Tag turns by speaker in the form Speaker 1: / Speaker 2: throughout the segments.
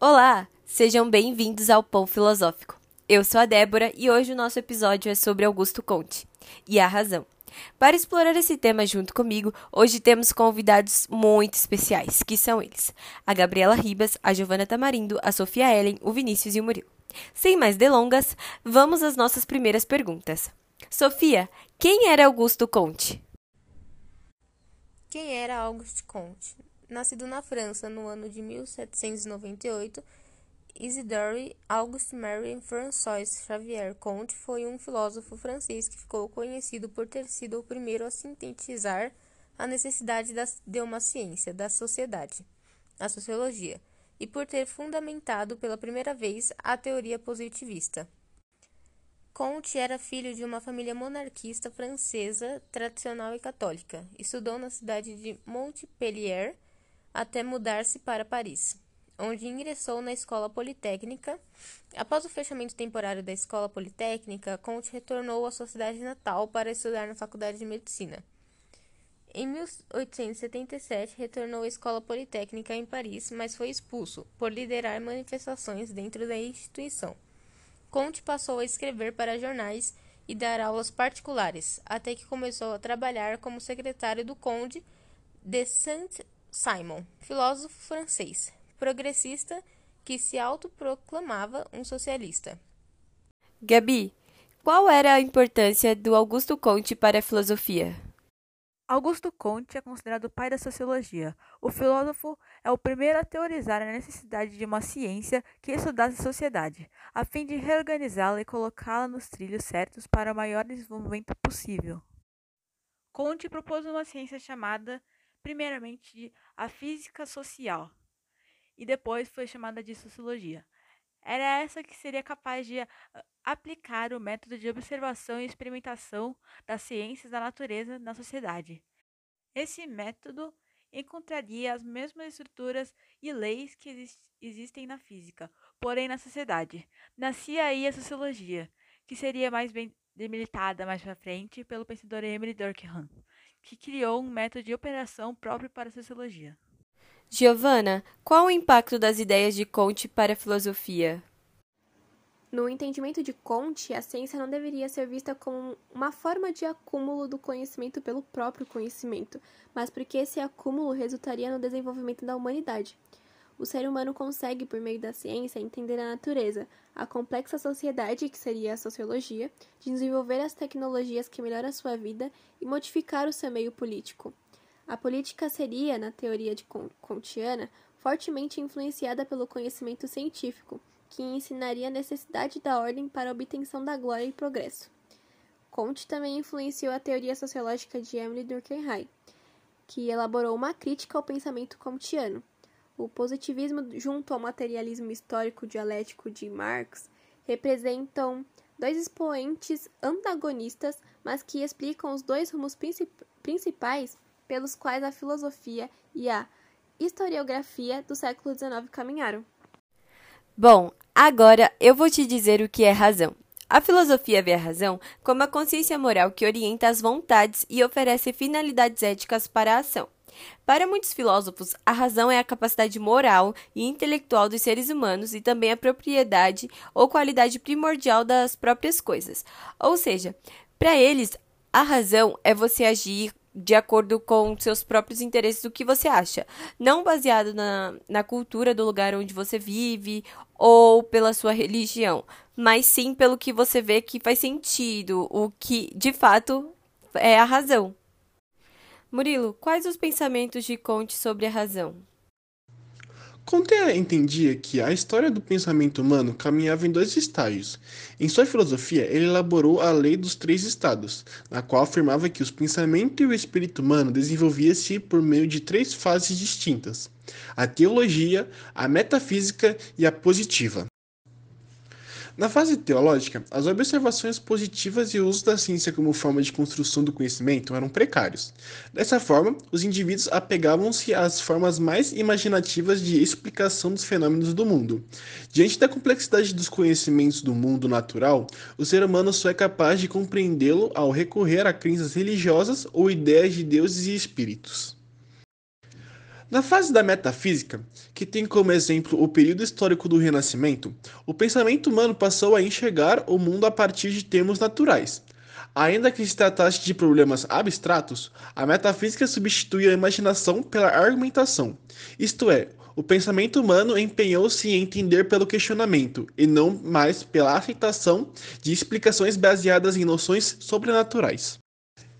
Speaker 1: Olá, sejam bem-vindos ao Pão Filosófico. Eu sou a Débora e hoje o nosso episódio é sobre Augusto Conte e a razão. Para explorar esse tema junto comigo, hoje temos convidados muito especiais, que são eles: a Gabriela Ribas, a Giovana Tamarindo, a Sofia Ellen, o Vinícius e o Murilo. Sem mais delongas, vamos às nossas primeiras perguntas. Sofia, quem era Augusto Conte?
Speaker 2: Quem era Auguste Comte? Nascido na França no ano de 1798, Isidore Auguste Marie François Xavier Comte foi um filósofo francês que ficou conhecido por ter sido o primeiro a sintetizar a necessidade de uma ciência da sociedade, a sociologia, e por ter fundamentado pela primeira vez a teoria positivista. Comte era filho de uma família monarquista francesa tradicional e católica. Estudou na cidade de Montpellier até mudar-se para Paris, onde ingressou na Escola Politécnica. Após o fechamento temporário da Escola Politécnica, Comte retornou à sua cidade natal para estudar na Faculdade de Medicina. Em 1877, retornou à Escola Politécnica em Paris, mas foi expulso por liderar manifestações dentro da instituição. Conte passou a escrever para jornais e dar aulas particulares, até que começou a trabalhar como secretário do Conde de Saint-Simon, filósofo francês, progressista que se autoproclamava um socialista.
Speaker 1: Gabi, qual era a importância do Augusto Conte para a filosofia?
Speaker 3: Augusto Comte é considerado o pai da sociologia. O filósofo é o primeiro a teorizar a necessidade de uma ciência que estudasse a sociedade, a fim de reorganizá-la e colocá-la nos trilhos certos para o maior desenvolvimento possível. Comte propôs uma ciência chamada, primeiramente, de a física social, e depois foi chamada de sociologia. Era essa que seria capaz de ah, aplicar o método de observação e experimentação das ciências da natureza na sociedade. Esse método encontraria as mesmas estruturas e leis que exist existem na física, porém na sociedade. Nascia aí a sociologia, que seria mais bem demilitada mais para frente pelo pensador Emily Durkheim, que criou um método de operação próprio para a sociologia.
Speaker 1: Giovanna, qual o impacto das ideias de Comte para a filosofia?
Speaker 4: No entendimento de Comte, a ciência não deveria ser vista como uma forma de acúmulo do conhecimento pelo próprio conhecimento, mas porque esse acúmulo resultaria no desenvolvimento da humanidade. O ser humano consegue, por meio da ciência, entender a natureza, a complexa sociedade, que seria a sociologia, desenvolver as tecnologias que melhoram a sua vida e modificar o seu meio político. A política seria, na teoria de Comtiana, fortemente influenciada pelo conhecimento científico, que ensinaria a necessidade da ordem para a obtenção da glória e progresso. Comte também influenciou a teoria sociológica de Emily Durkheim, que elaborou uma crítica ao pensamento comtiano. O positivismo, junto ao materialismo histórico dialético de Marx, representam dois expoentes antagonistas, mas que explicam os dois rumos principais pelos quais a filosofia e a historiografia do século XIX caminharam.
Speaker 1: Bom, agora eu vou te dizer o que é razão. A filosofia vê a razão como a consciência moral que orienta as vontades e oferece finalidades éticas para a ação. Para muitos filósofos, a razão é a capacidade moral e intelectual dos seres humanos e também a propriedade ou qualidade primordial das próprias coisas. Ou seja, para eles, a razão é você agir de acordo com seus próprios interesses o que você acha. Não baseado na, na cultura do lugar onde você vive ou pela sua religião, mas sim pelo que você vê que faz sentido, o que de fato é a razão. Murilo, quais os pensamentos de Conte sobre a razão?
Speaker 5: Conte entendia que a história do pensamento humano caminhava em dois estágios. Em sua filosofia, ele elaborou a lei dos três estados, na qual afirmava que os pensamentos e o espírito humano desenvolvia-se por meio de três fases distintas: a teologia, a metafísica e a positiva. Na fase teológica, as observações positivas e o uso da ciência como forma de construção do conhecimento eram precários. Dessa forma, os indivíduos apegavam-se às formas mais imaginativas de explicação dos fenômenos do mundo. Diante da complexidade dos conhecimentos do mundo natural, o ser humano só é capaz de compreendê-lo ao recorrer a crenças religiosas ou ideias de deuses e espíritos. Na fase da metafísica, que tem como exemplo o período histórico do Renascimento, o pensamento humano passou a enxergar o mundo a partir de termos naturais. Ainda que se tratasse de problemas abstratos, a metafísica substitui a imaginação pela argumentação, isto é, o pensamento humano empenhou-se em entender pelo questionamento e não mais pela aceitação de explicações baseadas em noções sobrenaturais.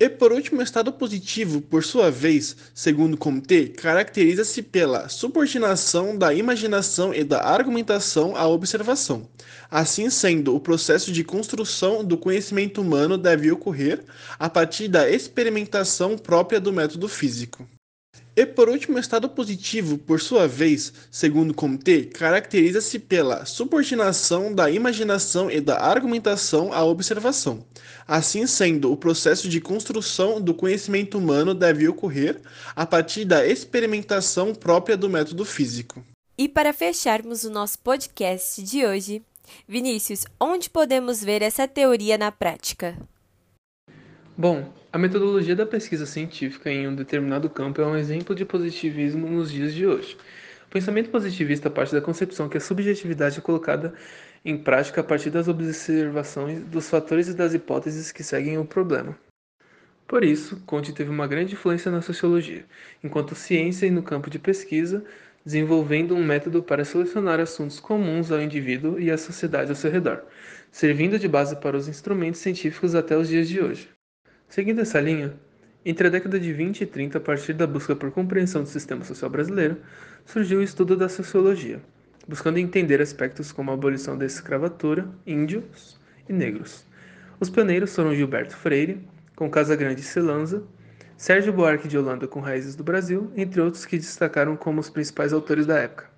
Speaker 5: E por último, o estado positivo, por sua vez, segundo Comte, caracteriza-se pela subordinação da imaginação e da argumentação à observação. Assim sendo, o processo de construção do conhecimento humano deve ocorrer a partir da experimentação própria do método físico. E por último, o estado positivo, por sua vez, segundo Comte, caracteriza-se pela subordinação da imaginação e da argumentação à observação. Assim sendo, o processo de construção do conhecimento humano deve ocorrer a partir da experimentação própria do método físico.
Speaker 1: E para fecharmos o nosso podcast de hoje, Vinícius, onde podemos ver essa teoria na prática?
Speaker 6: Bom, a metodologia da pesquisa científica em um determinado campo é um exemplo de positivismo nos dias de hoje. O pensamento positivista parte da concepção que a subjetividade é colocada em prática a partir das observações dos fatores e das hipóteses que seguem o problema. Por isso, Conte teve uma grande influência na sociologia, enquanto ciência e no campo de pesquisa, desenvolvendo um método para solucionar assuntos comuns ao indivíduo e à sociedade ao seu redor, servindo de base para os instrumentos científicos até os dias de hoje. Seguindo essa linha, entre a década de 20 e 30, a partir da busca por compreensão do sistema social brasileiro, surgiu o estudo da sociologia, buscando entender aspectos como a abolição da escravatura, índios e negros. Os pioneiros foram Gilberto Freire, com Casa Grande e Celanza, Sérgio Buarque de Holanda com Raízes do Brasil, entre outros que destacaram como os principais autores da época.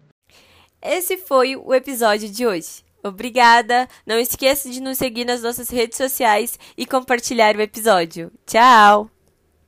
Speaker 1: Esse foi o episódio de hoje. Obrigada! Não esqueça de nos seguir nas nossas redes sociais e compartilhar o episódio. Tchau!